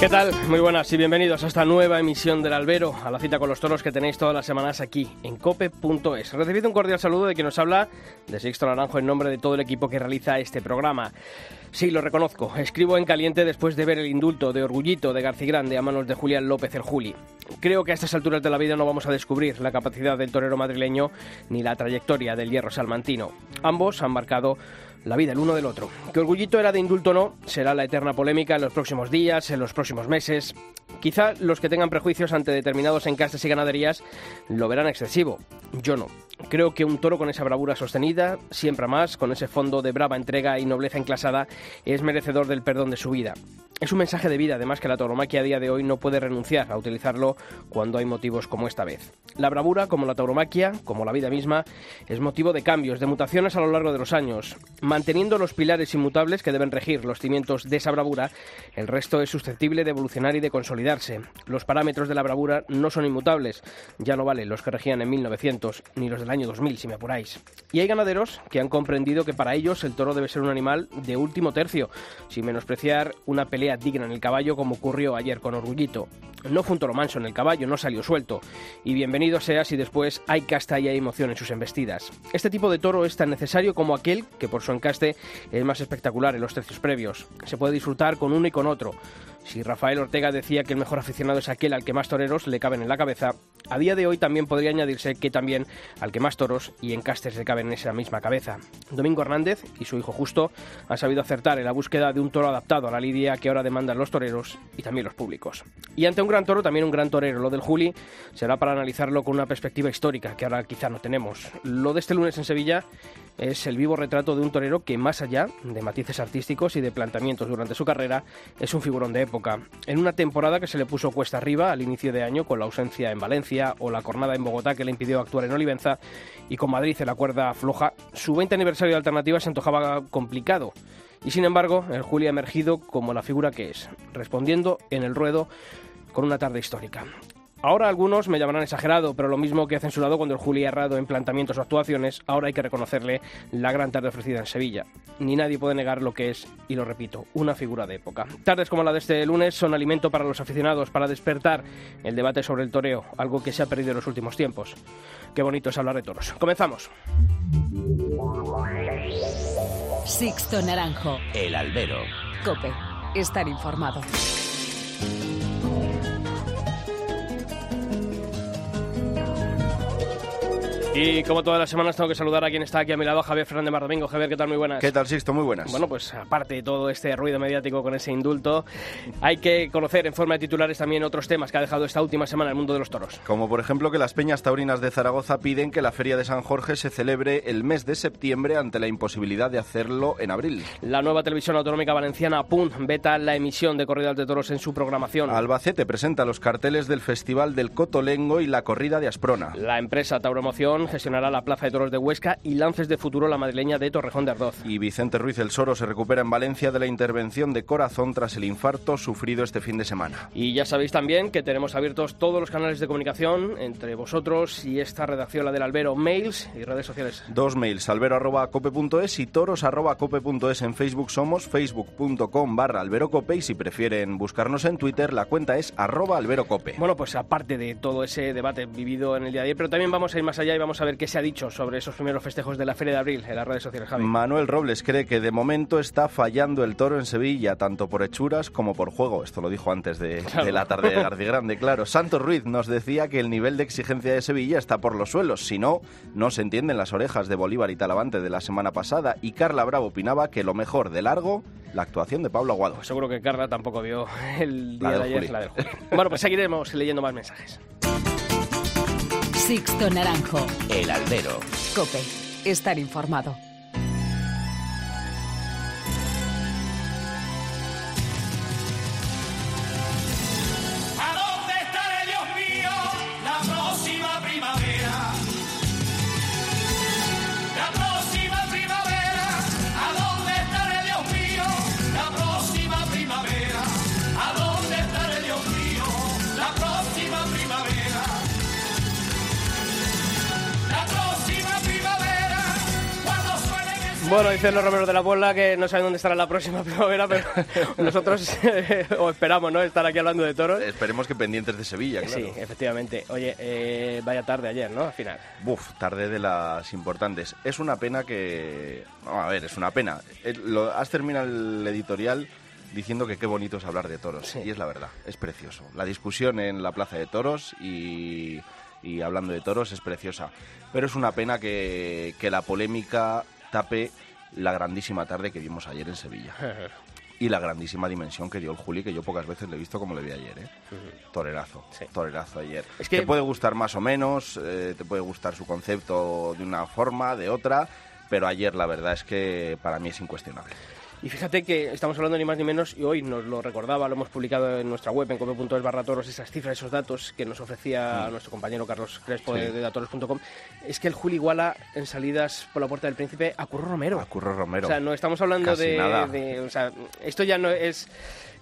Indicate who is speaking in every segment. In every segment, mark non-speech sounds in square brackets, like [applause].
Speaker 1: ¿Qué tal? Muy buenas y bienvenidos a esta nueva emisión del Albero, a la cita con los toros que tenéis todas las semanas aquí en cope.es. Recibido un cordial saludo de quien nos habla, de Sixto Naranjo, en nombre de todo el equipo que realiza este programa. Sí, lo reconozco, escribo en caliente después de ver el indulto de Orgullito de García Grande a manos de Julián López el Juli. Creo que a estas alturas de la vida no vamos a descubrir la capacidad del torero madrileño ni la trayectoria del hierro salmantino. Ambos han marcado la vida el uno del otro. Que Orgullito era de indulto no, será la eterna polémica en los próximos días, en los próximos meses. Quizá los que tengan prejuicios ante determinados encastes y ganaderías lo verán excesivo. Yo no. Creo que un toro con esa bravura sostenida, siempre más, con ese fondo de brava entrega y nobleza enclasada, es merecedor del perdón de su vida. Es un mensaje de vida, además, que la tauromaquia a día de hoy no puede renunciar a utilizarlo cuando hay motivos como esta vez. La bravura, como la tauromaquia, como la vida misma, es motivo de cambios, de mutaciones a lo largo de los años. Manteniendo los pilares inmutables que deben regir los cimientos de esa bravura, el resto es susceptible de evolucionar y de consolidarse. Los parámetros de la bravura no son inmutables, ya no valen los que regían en 1900 ni los del año 2000, si me apuráis. Y hay ganaderos que han comprendido que para ellos el toro debe ser un animal de último tercio, sin menospreciar una pelea digna en el caballo como ocurrió ayer con Orgullito. No fue un toro manso en el caballo, no salió suelto. Y bienvenido sea si después hay casta y hay emoción en sus embestidas. Este tipo de toro es tan necesario como aquel que por su encaste es más espectacular en los tercios previos. Se puede disfrutar con uno y con otro. Si Rafael Ortega decía que el mejor aficionado es aquel al que más toreros le caben en la cabeza, a día de hoy también podría añadirse que también al que más toros y encastes le caben en esa misma cabeza. Domingo Hernández y su hijo Justo han sabido acertar en la búsqueda de un toro adaptado a la lidia que ahora demandan los toreros y también los públicos. Y ante un gran toro, también un gran torero. Lo del Juli será para analizarlo con una perspectiva histórica que ahora quizá no tenemos. Lo de este lunes en Sevilla es el vivo retrato de un torero que, más allá de matices artísticos y de planteamientos durante su carrera, es un figurón de En una temporada que se le puso cuesta arriba al inicio de año con la ausencia en Valencia o la cornada en Bogotá que le impidió actuar en Olivenza y con Madrid en la cuerda floja, su 20 aniversario de alternativa se antojaba complicado. Y sin embargo, el Juli ha emergido como la figura que es, respondiendo en el ruedo con una tarde histórica. Ahora algunos me llamarán exagerado, pero lo mismo que ha censurado cuando el Juli ha errado en planteamientos o actuaciones, ahora hay que reconocerle la gran tarde ofrecida en Sevilla. Ni nadie puede negar lo que es, y lo repito, una figura de época. Tardes como la de este lunes son alimento para los aficionados, para despertar el debate sobre el toreo, algo que se ha perdido en los últimos tiempos. Qué bonito es hablar de toros. Comenzamos.
Speaker 2: Sixto Naranjo.
Speaker 3: El albero.
Speaker 2: Cope. Estar informado.
Speaker 1: Y como todas las semanas tengo que saludar a quien está aquí a mi lado, Javier Fernández Mardomingo. Javier, ¿qué tal? Muy buenas.
Speaker 4: ¿Qué tal, Sixto? Muy buenas.
Speaker 1: Bueno, pues aparte de todo este ruido mediático con ese indulto, hay que conocer en forma de titulares también otros temas que ha dejado esta última semana el mundo de los toros.
Speaker 4: Como por ejemplo que las peñas taurinas de Zaragoza piden que la Feria de San Jorge se celebre el mes de septiembre ante la imposibilidad de hacerlo en abril.
Speaker 1: La nueva televisión autonómica valenciana PUN veta la emisión de corridas de toros en su programación.
Speaker 4: Albacete presenta los carteles del Festival del Cotolengo y la Corrida de Asprona.
Speaker 1: La empresa Tauromoción gestionará la Plaza de Toros de Huesca y Lances de Futuro la madrileña de Torrejón de Ardoz.
Speaker 4: Y Vicente Ruiz el Soro se recupera en Valencia de la intervención de corazón tras el infarto sufrido este fin de semana.
Speaker 1: Y ya sabéis también que tenemos abiertos todos los canales de comunicación entre vosotros y esta redacción, la del Albero, mails y redes sociales.
Speaker 4: Dos mails, albero.cope.es y toros.cope.es. En Facebook somos facebook.com barra alberocope y si prefieren buscarnos en Twitter, la cuenta es arroba alberocope.
Speaker 1: Bueno, pues aparte de todo ese debate vivido en el día de ayer, pero también vamos a ir más allá y vamos a ver qué se ha dicho sobre esos primeros festejos de la Feria de Abril en las redes sociales, Javi.
Speaker 4: Manuel Robles cree que de momento está fallando el toro en Sevilla, tanto por hechuras como por juego. Esto lo dijo antes de,
Speaker 1: Claro.
Speaker 4: de la tarde de García Grande, claro. Santos Ruiz nos decía que el nivel de exigencia de Sevilla está por los suelos. Si no, no se entienden las orejas de Bolívar y Talavante de la semana pasada. Y Carla Bravo opinaba que lo mejor de largo, la actuación de Pablo Aguado.
Speaker 1: Pues seguro que Carla tampoco vio el día
Speaker 4: La
Speaker 1: de ayer,
Speaker 4: Juli.
Speaker 1: la del Juli. Bueno, pues seguiremos leyendo más mensajes.
Speaker 2: Sixto Naranjo.
Speaker 3: El albero.
Speaker 2: Cope. Estar informado.
Speaker 1: Bueno, dicen los romeros de la bola que no saben dónde estará la próxima [laughs] primavera, pero nosotros eh, o esperamos, ¿no? Estar aquí hablando de toros.
Speaker 4: Esperemos que pendientes de Sevilla, claro.
Speaker 1: Sí, efectivamente. Oye, eh, vaya tarde ayer, ¿no? Al final.
Speaker 4: Buf, tarde de las importantes. Es una pena que... No, a ver, es una pena. Eh, has terminado el editorial diciendo que qué bonito es hablar de toros.
Speaker 1: Sí.
Speaker 4: Y es la verdad, es precioso. La discusión en la Plaza de Toros y, y hablando de toros es preciosa. Pero es una pena que, que la polémica tape la grandísima tarde que vimos ayer en Sevilla. [laughs] Y la grandísima dimensión que dio el Juli, que yo pocas veces le he visto como le vi ayer, ¿eh? Torerazo,
Speaker 1: Sí.
Speaker 4: torerazo ayer.
Speaker 1: Es que-
Speaker 4: Te puede gustar más o menos, eh, te puede gustar su concepto de una forma, de otra, pero ayer la verdad es que para mí es incuestionable.
Speaker 1: Y fíjate que estamos hablando ni más ni menos, y hoy nos lo recordaba, lo hemos publicado en nuestra web, en cope.es barra toros, esas cifras, esos datos que nos ofrecía nuestro compañero Carlos Crespo
Speaker 4: Sí.
Speaker 1: de, de datoros.com. Es que el Juli iguala en salidas por la puerta del príncipe a Curro Romero.
Speaker 4: A Curro Romero.
Speaker 1: O sea, no estamos hablando de, de- O sea, esto ya no es.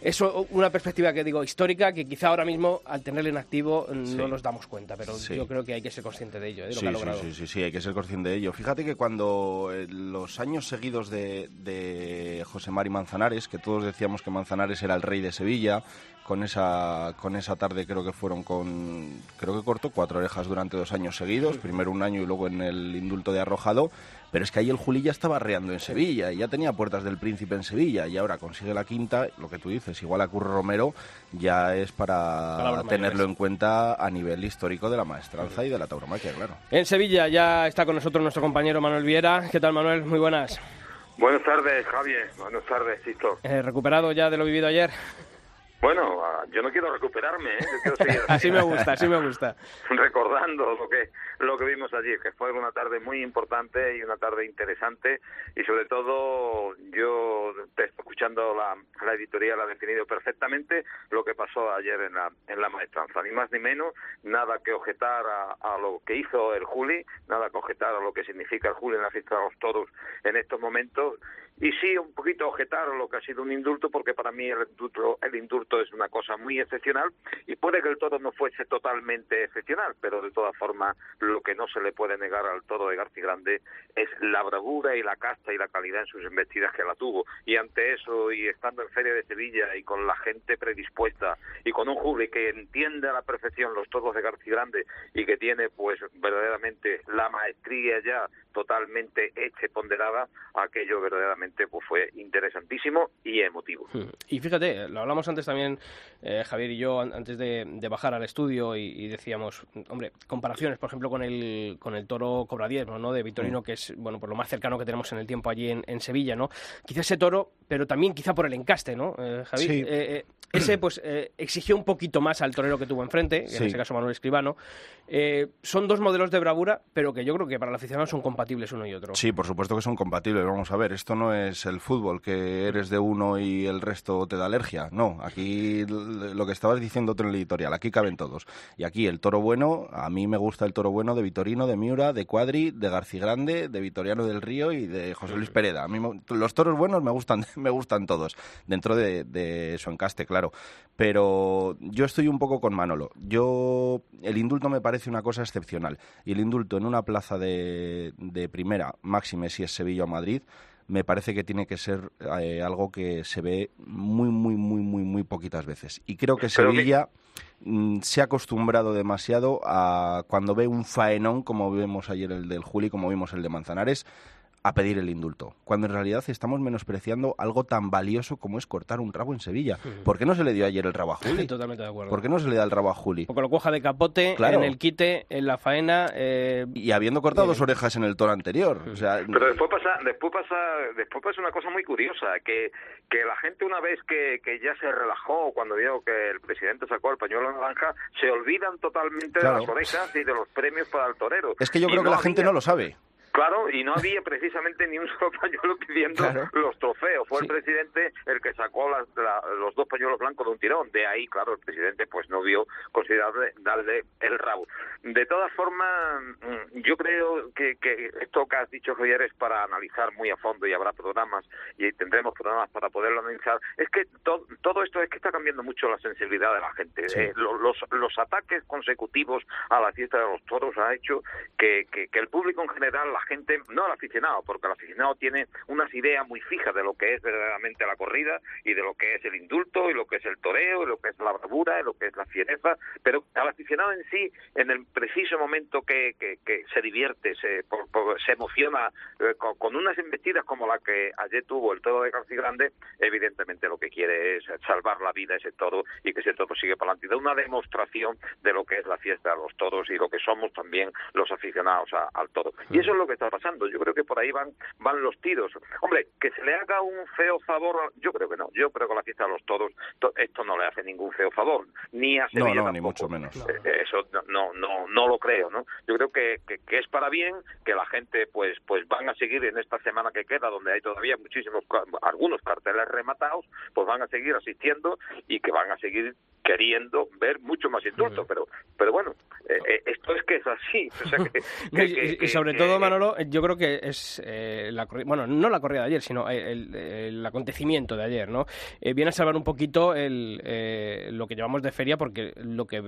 Speaker 1: Es una perspectiva que digo histórica que quizá ahora mismo al tenerle en activo no
Speaker 4: Sí.
Speaker 1: nos damos cuenta, pero
Speaker 4: Sí.
Speaker 1: yo creo que hay que ser consciente de ello, de lo
Speaker 4: Sí,
Speaker 1: que ha logrado.
Speaker 4: sí, sí, sí, hay que ser consciente de ello. Fíjate que cuando eh, los años seguidos de, de José Mari Manzanares, que todos decíamos que Manzanares era el rey de Sevilla, con esa, con esa tarde creo que fueron con, creo que cortó cuatro orejas durante dos años seguidos, primero un año y luego en el indulto de Arrojado, pero es que ahí el Juli ya estaba arreando en Sevilla y ya tenía puertas del príncipe en Sevilla y ahora consigue la quinta, lo que tú dices, igual a Curro Romero, ya es para
Speaker 1: Palabras
Speaker 4: tenerlo
Speaker 1: mayores.
Speaker 4: en cuenta a nivel histórico de la maestranza y de la tauromaquia, claro.
Speaker 1: En Sevilla ya está con nosotros nuestro compañero Manuel Viera. ¿Qué tal, Manuel? Muy buenas.
Speaker 5: Buenas tardes, Javier. Buenas tardes, Sisto.
Speaker 1: Eh, ¿Recuperado ya de lo vivido ayer?
Speaker 5: Bueno, ah, yo no quiero recuperarme, ¿eh? Yo quiero seguir [laughs]
Speaker 1: Así me gusta, así me gusta. [laughs]
Speaker 5: recordando lo que lo que vimos allí, que fue una tarde muy importante y una tarde interesante y sobre todo yo escuchando la, la editorial ha definido perfectamente lo que pasó ayer en la en la maestranza, ni más ni menos, nada que objetar a, a lo que hizo el Juli, nada que objetar a lo que significa el Juli en la fiesta de los toros en estos momentos y sí un poquito objetar lo que ha sido un indulto porque para mí el indulto, el indulto es una cosa muy excepcional y puede que el toro no fuese totalmente excepcional, pero de todas formas lo que no se le puede negar al toro de García Grande es la bravura y la casta y la calidad en sus embestidas que la tuvo. Y ante eso, y estando en Feria de Sevilla y con la gente predispuesta y con un Juli que entiende a la perfección los toros de García Grande y que tiene pues verdaderamente la maestría ya totalmente hecha y ponderada, aquello verdaderamente pues fue interesantísimo y emotivo.
Speaker 1: Hmm. Y fíjate, lo hablamos antes también, eh, Javier y yo, an- antes de, de bajar al estudio, y, y decíamos, hombre, comparaciones, por ejemplo, con el, con el toro Cobra Diezmo, ¿no? De Vitorino, que es, bueno, por lo más cercano que tenemos en el tiempo allí en, en Sevilla, ¿no? Quizá ese toro, pero también quizá por el encaste, ¿no, eh, Javier?
Speaker 4: Sí.
Speaker 1: Eh, eh, ese, pues, eh, exigió un poquito más al torero que tuvo enfrente, que
Speaker 4: Sí.
Speaker 1: en este caso Manuel Escribano. Eh, son dos modelos de bravura, pero que yo creo que para el aficionado son compatibles uno y otro.
Speaker 4: Sí, por supuesto que son compatibles. Vamos a ver, esto no es el fútbol, que eres de uno y el resto te da alergia. No, aquí lo que estabas diciendo tú en el editorial, aquí caben todos. Y aquí el toro bueno, a mí me gusta el toro bueno de Vitorino, de Miura, de Cuadri, de García Grande, de Vitoriano del Río y de José Luis Pereda. A mí me- los toros buenos me gustan, [laughs] me gustan todos, dentro de, de su encaste, claro. Pero yo estoy un poco con Manolo. Yo, el indulto me parece una cosa excepcional. Y el indulto en una plaza de, de primera, máxime si es Sevilla o Madrid, me parece que tiene que ser eh, algo que se ve muy, muy, muy, muy, muy poquitas veces. Y creo que
Speaker 5: Pero que-
Speaker 4: Sevilla mm, se ha acostumbrado demasiado a cuando ve un faenón, como vemos ayer el del Juli, como vimos el de Manzanares, a pedir el indulto, cuando en realidad estamos menospreciando algo tan valioso como es cortar un rabo en Sevilla. ¿Por qué no se le dio ayer el rabo a [laughs] Juli?
Speaker 1: Totalmente de acuerdo.
Speaker 4: ¿Por qué no se le da el rabo a Juli?
Speaker 1: Porque lo coja de capote,
Speaker 4: Claro.
Speaker 1: en el quite, en la faena. eh,
Speaker 4: Y habiendo cortado dos orejas en el toro anterior. O sea,
Speaker 5: Pero después pasa, después pasa, después pasa una cosa muy curiosa, que, que la gente una vez que, que ya se relajó cuando vio que el presidente sacó el pañuelo naranja, se olvidan totalmente
Speaker 4: Claro.
Speaker 5: de las orejas y de los premios para el torero.
Speaker 4: es que yo
Speaker 5: Y
Speaker 4: creo que la
Speaker 5: había-
Speaker 4: gente no lo sabe.
Speaker 5: Claro, y no había precisamente ni un solo pañuelo pidiendo
Speaker 4: Claro.
Speaker 5: los trofeos. Fue
Speaker 4: Sí.
Speaker 5: el presidente el que sacó las- la- los dos pañuelos blancos de un tirón. De ahí, claro, el presidente pues no vio considerable darle el rabo. De todas formas, mm, yo creo que, que esto que has dicho, Javier, es para analizar muy a fondo y habrá programas y tendremos programas para poderlo analizar. Es que to- todo esto es que está cambiando mucho la sensibilidad de la gente.
Speaker 4: Sí.
Speaker 5: Eh, lo- los, los ataques consecutivos a la fiesta de los toros ha hecho que, que, que el público en general, la gente, no el aficionado, porque el aficionado tiene unas ideas muy fijas de lo que es verdaderamente la corrida y de lo que es el indulto y lo que es el toreo y lo que es la bravura y lo que es la fiereza, pero al aficionado en sí, en el preciso momento que, que, se divierte, se, se emociona eh, con, unas embestidas como la que ayer tuvo el toro de García Grande, evidentemente lo que quiere es salvar la vida ese toro y que ese toro sigue para adelante. Da una demostración de lo que es la fiesta de los toros y lo que somos también los aficionados al toro. Y eso es lo que está pasando. Yo creo que por ahí van, van los tiros. Hombre, que se le haga un feo favor, yo creo que no. Yo creo que la fiesta de los toros, esto no le hace ningún feo favor. Ni a Sevilla
Speaker 4: No, no, ni mucho menos.
Speaker 5: Eh, eso no, no, no lo creo, ¿no? Yo creo que, que, es para bien, que la gente pues, pues van a seguir en esta semana que queda, donde hay todavía muchísimos, algunos carteles rematados, pues van a seguir asistiendo y que van a seguir queriendo ver mucho más indulto, pero pero bueno, eh, eh, esto es que es así.
Speaker 1: y, sobre todo, Manolo, yo creo que es, eh, la, bueno, no la corrida de ayer, sino el, acontecimiento de ayer, ¿no? viene a salvar un poquito el, lo que llevamos de feria, porque lo que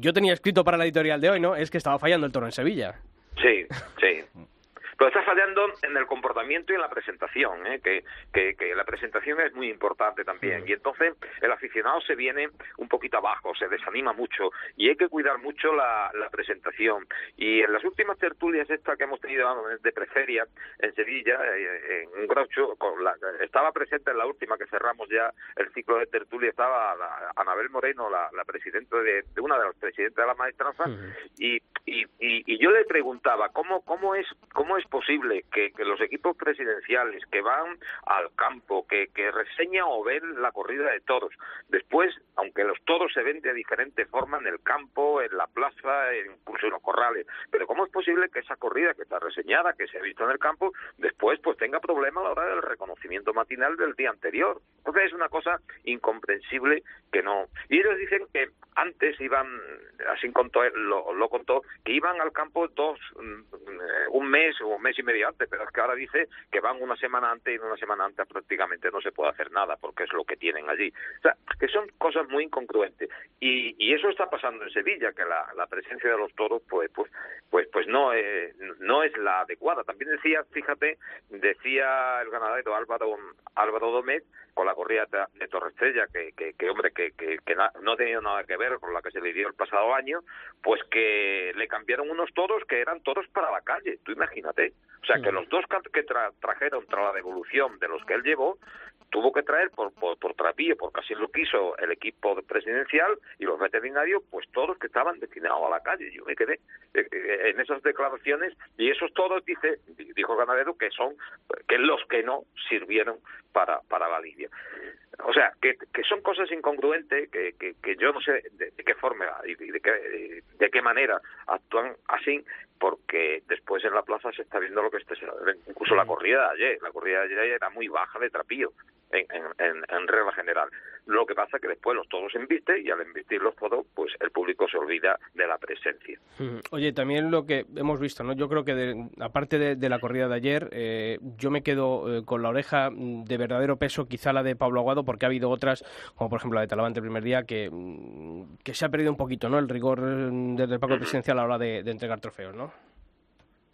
Speaker 1: yo tenía escrito para la editorial de hoy, ¿no? Es que estaba fallando el toro en Sevilla.
Speaker 5: Sí, sí. [laughs] Pero está fallando en el comportamiento y en la presentación, ¿eh? que, que, la presentación es muy importante también. Y entonces el aficionado se viene un poquito abajo, se desanima mucho y hay que cuidar mucho la, presentación. Y en las últimas tertulias estas que hemos tenido de preferia en Sevilla, eh, en Groucho, con la, estaba presente en la última que cerramos ya el ciclo de tertulia, estaba Anabel Moreno, la, presidenta de, una de las presidentes de la maestranza, y, y, y, yo le preguntaba cómo, cómo es cómo es posible que, los equipos presidenciales que van al campo, que, que reseñan o ven la corrida de toros, después, aunque los toros se ven de diferente forma en el campo, en la plaza, incluso en los corrales, pero cómo es posible que esa corrida que está reseñada, que se ha visto en el campo, después pues tenga problemas a la hora del reconocimiento matinal del día anterior? Entonces es una cosa incomprensible que no. Y ellos dicen que antes iban, así contó, lo, lo contó, que iban al campo dos, mm, un mes o un mes y medio antes, pero es que ahora dice que van una semana antes y en una semana antes prácticamente no se puede hacer nada porque es lo que tienen allí. O sea, que son cosas muy incongruentes. Y, y eso está pasando en Sevilla, que la, presencia de los toros pues pues pues pues no es, no es la adecuada. También decía, fíjate, decía el ganadero Álvaro Álvaro Domés con la corrida de Torre Estrella, que, que, hombre, que, que, no ha tenido nada que ver con la que se le dio el pasado año, pues que le cambiaron unos toros que eran toros para la calle, tú imagínate. O sea, que los dos que trajeron tras la devolución de los que él llevó, tuvo que traer por, por, por trapillo, porque así lo quiso el equipo presidencial y los veterinarios, pues todos que estaban destinados a la calle. Yo me quedé eh, eh, en esas declaraciones y esos todos, dice, dijo el ganadero, que son que los que no sirvieron para, para la lidia. O sea, que, que son cosas incongruentes que, que, que yo no sé de, qué forma y de qué, de qué manera actúan así, porque después en la plaza se está viendo lo que esté, incluso la corrida de ayer, la corrida de ayer era muy baja de trapillo en, en, en, regla general. Lo que pasa es que después los todos embisten y al embistir los todos, pues el público se olvida de la presencia.
Speaker 1: Oye, también lo que hemos visto, ¿no? Yo creo que aparte de, la corrida de ayer, eh, yo me quedo eh, con la oreja de verdadero peso, quizá la de Pablo Aguado, porque ha habido otras, como por ejemplo la de Talavante el primer día, que, mm, que se ha perdido un poquito, ¿no? El rigor desde el Paco Presidencial a la hora de, de entregar trofeos, ¿no?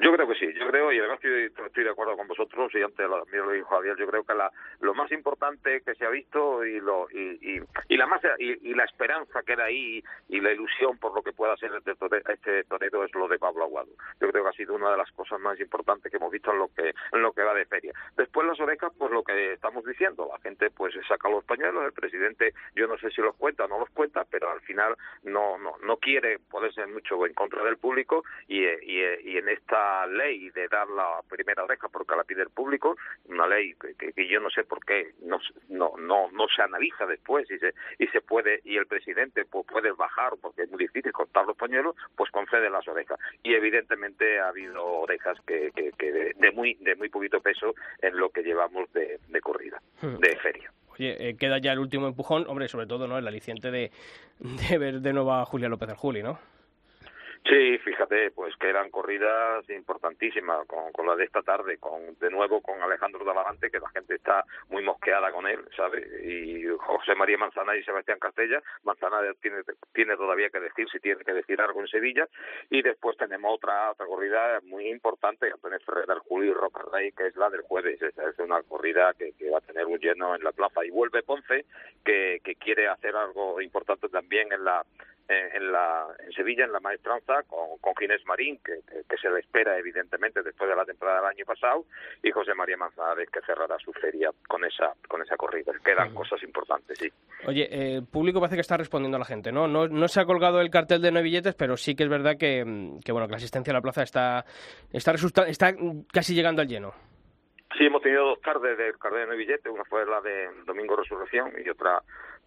Speaker 5: Yo creo que sí, yo creo, y además estoy, de acuerdo con vosotros, y antes lo, lo dijo Javier, yo creo que la, lo más importante que se ha visto y lo y, y, la más y, la esperanza que era ahí y la ilusión por lo que pueda ser este, este torero es lo de Pablo Aguado. Yo creo que ha sido una de las cosas más importantes que hemos visto en lo que en lo que va de feria. Después las orejas, pues lo que estamos diciendo, la gente pues saca los pañuelos, el presidente yo no sé si los cuenta o no los cuenta, pero al final no no, no quiere ponerse mucho en contra del público y, y, y en esta ley de dar la primera oreja porque la pide el público, una ley que, que, yo no sé por qué no, no, no, no se analiza después y se, y se puede, y el presidente pues, puede bajar porque es muy difícil cortar los pañuelos, pues concede las orejas. Y evidentemente ha habido orejas que, que, de, muy, de muy poquito peso en lo que llevamos de, de corrida, hmm. de feria.
Speaker 1: Oye, eh, queda ya el último empujón, hombre, sobre todo, ¿no? El aliciente de, de ver de nuevo a Julia López del Juli, ¿no?
Speaker 5: Sí, fíjate, pues que eran corridas importantísimas, con, la de esta tarde, con de nuevo con Alejandro Talavante, que la gente está muy mosqueada con él, ¿sabes? Y José María Manzana y Sebastián Castella. Manzana tiene, tiene todavía que decir si tiene que decir algo en Sevilla. Y después tenemos otra otra corrida muy importante, Antonio Ferrer, Julio y Roca Rey, que es la del jueves. Esa es una corrida que, que va a tener un lleno en la plaza. Y vuelve Ponce, que, que quiere hacer algo importante también en la en, la, en Sevilla, en la maestranza, con, con Ginés Marín, que, que, se le espera evidentemente después de la temporada del año pasado, y José María Manzanares, que cerrará su feria con esa con esa corrida. Quedan cosas importantes, sí.
Speaker 1: Oye, eh, el público parece que está respondiendo a la gente, ¿no? ¿no? No se ha colgado el cartel de no billetes, pero sí que es verdad que, que bueno, que la asistencia a la plaza está, está, está casi llegando al lleno.
Speaker 5: Sí, hemos tenido dos tardes del cartel de no billetes, una fue la de Domingo Resurrección y otra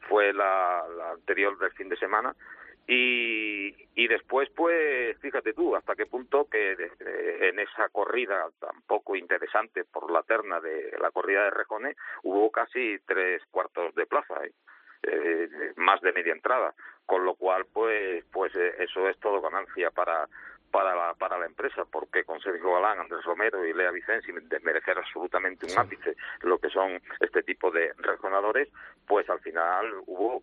Speaker 5: fue la, la anterior del fin de semana y, y después, pues, fíjate tú, hasta qué punto que en esa corrida tan poco interesante por la terna de la corrida de Rejone, hubo casi tres cuartos de plaza, ¿eh? Eh, más de media entrada, con lo cual, pues, pues eh, eso es todo ganancia para para la, para la empresa, porque con Sergio Galán, Andrés Romero y Lea Vicente, sin desmerecer absolutamente un ápice lo que son este tipo de resonadores, pues al final hubo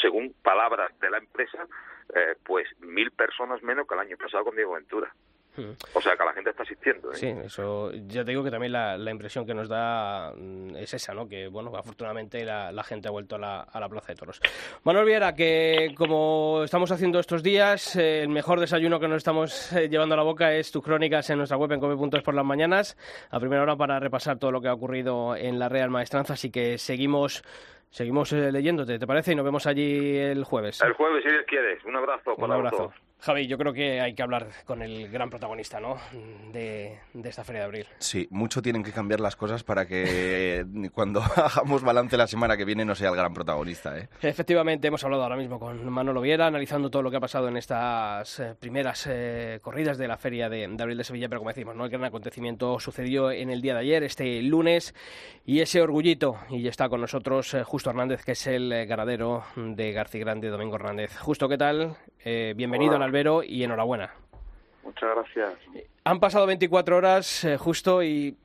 Speaker 5: según palabras de la empresa, eh, pues mil personas menos que el año pasado con Diego Ventura. Hmm. O sea que la gente está asistiendo. ¿eh?
Speaker 1: Sí, eso ya te digo que también la, impresión que nos da mm, es esa, ¿no? Que bueno, afortunadamente la, gente ha vuelto a la, a la, Plaza de Toros. Manuel Viera, que como estamos haciendo estos días, eh, el mejor desayuno que nos estamos llevando a la boca es tus crónicas en nuestra web en come.es por las mañanas, a primera hora para repasar todo lo que ha ocurrido en la Real Maestranza, así que seguimos Seguimos eh, leyéndote, ¿te parece? Y nos vemos allí el jueves.
Speaker 5: El jueves, si quieres. Un abrazo.
Speaker 1: Un abrazo. Javi, yo creo que hay que hablar con el gran protagonista ¿no? de, esta Feria de Abril.
Speaker 4: Sí, mucho tienen que cambiar las cosas para que [laughs] cuando [laughs] hagamos balance la semana que viene no sea el gran protagonista. ¿eh?
Speaker 1: Efectivamente, hemos hablado ahora mismo con Manolo Viera, analizando todo lo que ha pasado en estas eh, primeras eh, corridas de la Feria de, Abril de Sevilla, pero como decimos, ¿no? el gran acontecimiento sucedió en el día de ayer, este lunes, y ese orgullito, y está con nosotros Justo Hernández, que es el ganadero de García Grande, Domingo Hernández. Justo, ¿qué tal? bienvenido a la Albero y enhorabuena.
Speaker 6: Muchas gracias.
Speaker 1: Han pasado 24 horas eh, justo y,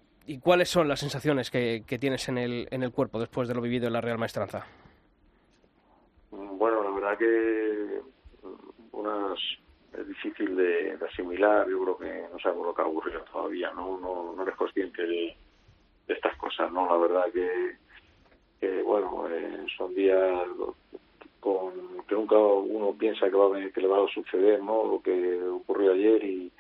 Speaker 1: ¿cuáles son las sensaciones que, tienes en el, en el cuerpo después de lo vivido en la Real Maestranza?
Speaker 6: Bueno, la verdad que mm, unas es difícil de, asimilar, yo creo que no sabemos lo que ha ocurrido todavía, no, no, no eres consciente de, estas cosas, ¿no? La verdad que, bueno, eh, son días con que nunca uno piensa que va a que le va a suceder no lo que ocurrió ayer y,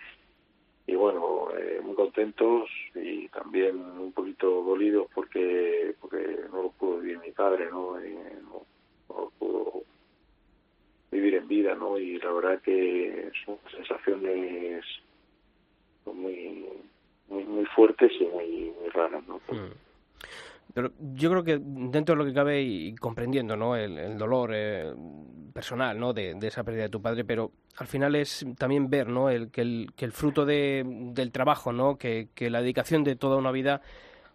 Speaker 6: y bueno eh, muy contentos y también un poquito dolidos porque porque no lo pudo vivir mi padre no, eh, no, lo pudo vivir en vida no y la verdad que son sensaciones muy muy muy fuertes y muy muy raras no mm.
Speaker 1: Pero yo creo que dentro de lo que cabe y comprendiendo ¿no? el, dolor eh, personal ¿no? De, esa pérdida de tu padre, pero al final es también ver ¿no? que, el, que el fruto de, del trabajo, ¿no? que, la dedicación de toda una vida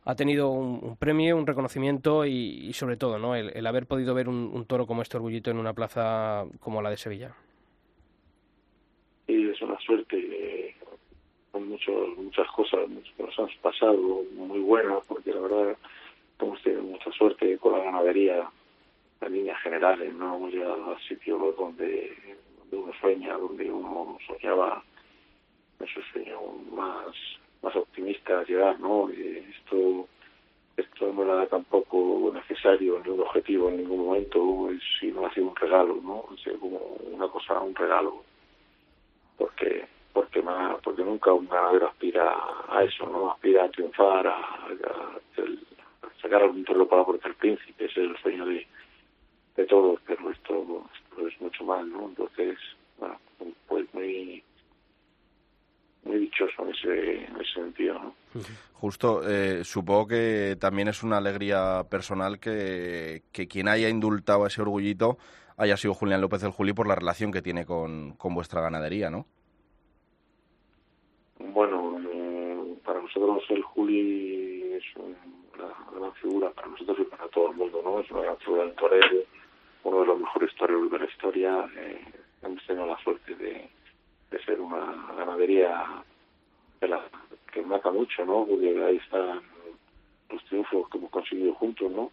Speaker 1: ha tenido un, premio, un reconocimiento y, sobre todo ¿no? el, haber podido ver un, toro como este orgullito en una plaza como la de Sevilla.
Speaker 6: Y es una suerte. Eh, con muchas cosas que nos han pasado muy buenas, porque la verdad hemos tenido mucha suerte con la ganadería en líneas generales, no hemos llegado a sitios donde, uno sueña, donde uno soñaba esos sueños más, más optimistas llegar, ¿no? esto esto no era tampoco necesario ni un objetivo en ningún momento, sino ha sido un regalo, ¿no? Es como una cosa, un regalo, porque porque más, porque nunca un ganadero aspira a eso, ¿no? Aspira a triunfar, a, a, sacar algún toro para porque el príncipe, ese es el sueño de, de todos, pero esto, esto es mucho más, ¿no? Entonces, bueno, pues muy muy dichoso en ese, en ese sentido, ¿no?
Speaker 4: Justo, eh, supongo que también es una alegría personal que, que quien haya indultado ese orgullito haya sido Julián López del Juli por la relación que tiene con, con vuestra ganadería, ¿no?
Speaker 6: Bueno, eh, para nosotros el Juli es un para nosotros y para todo el mundo, ¿no? Es una gran figura del torero, uno de los mejores toreros de la historia. Eh, hemos tenido la suerte de, ganadería que, la, que marca mucho, ¿no? Porque ahí están los triunfos que hemos conseguido juntos, ¿no?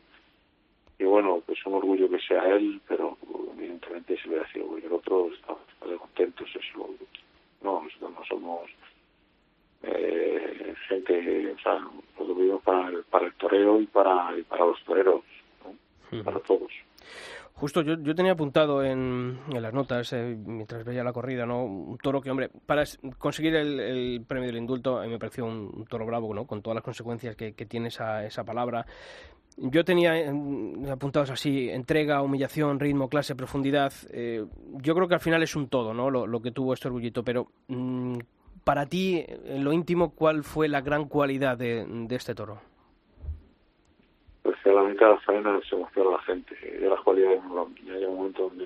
Speaker 6: Y bueno, pues un orgullo que sea él, pero evidentemente si hubiera sido el otro, estamos contentos, eso no, nosotros no somos eh, gente, o sea, lo para el toreo y para, y para los toreros, ¿no? para todos.
Speaker 1: Justo, yo, yo tenía apuntado en, en las notas, eh, mientras veía la corrida, ¿no? Un toro que, hombre, para conseguir el, el premio del indulto, a mí me pareció un, un, toro bravo, ¿no? Con todas las consecuencias que, que tiene esa, esa palabra. Yo tenía eh, apuntados así, entrega, humillación, ritmo, clase, profundidad. Eh, yo creo que al final es un todo, ¿no? Lo, lo que tuvo este orgullito, pero mmm, para ti, en lo íntimo, ¿cuál fue la gran cualidad de, de este toro?
Speaker 6: La mitad de la faena se emociona la gente. Yo las cualidades, hay un momento donde,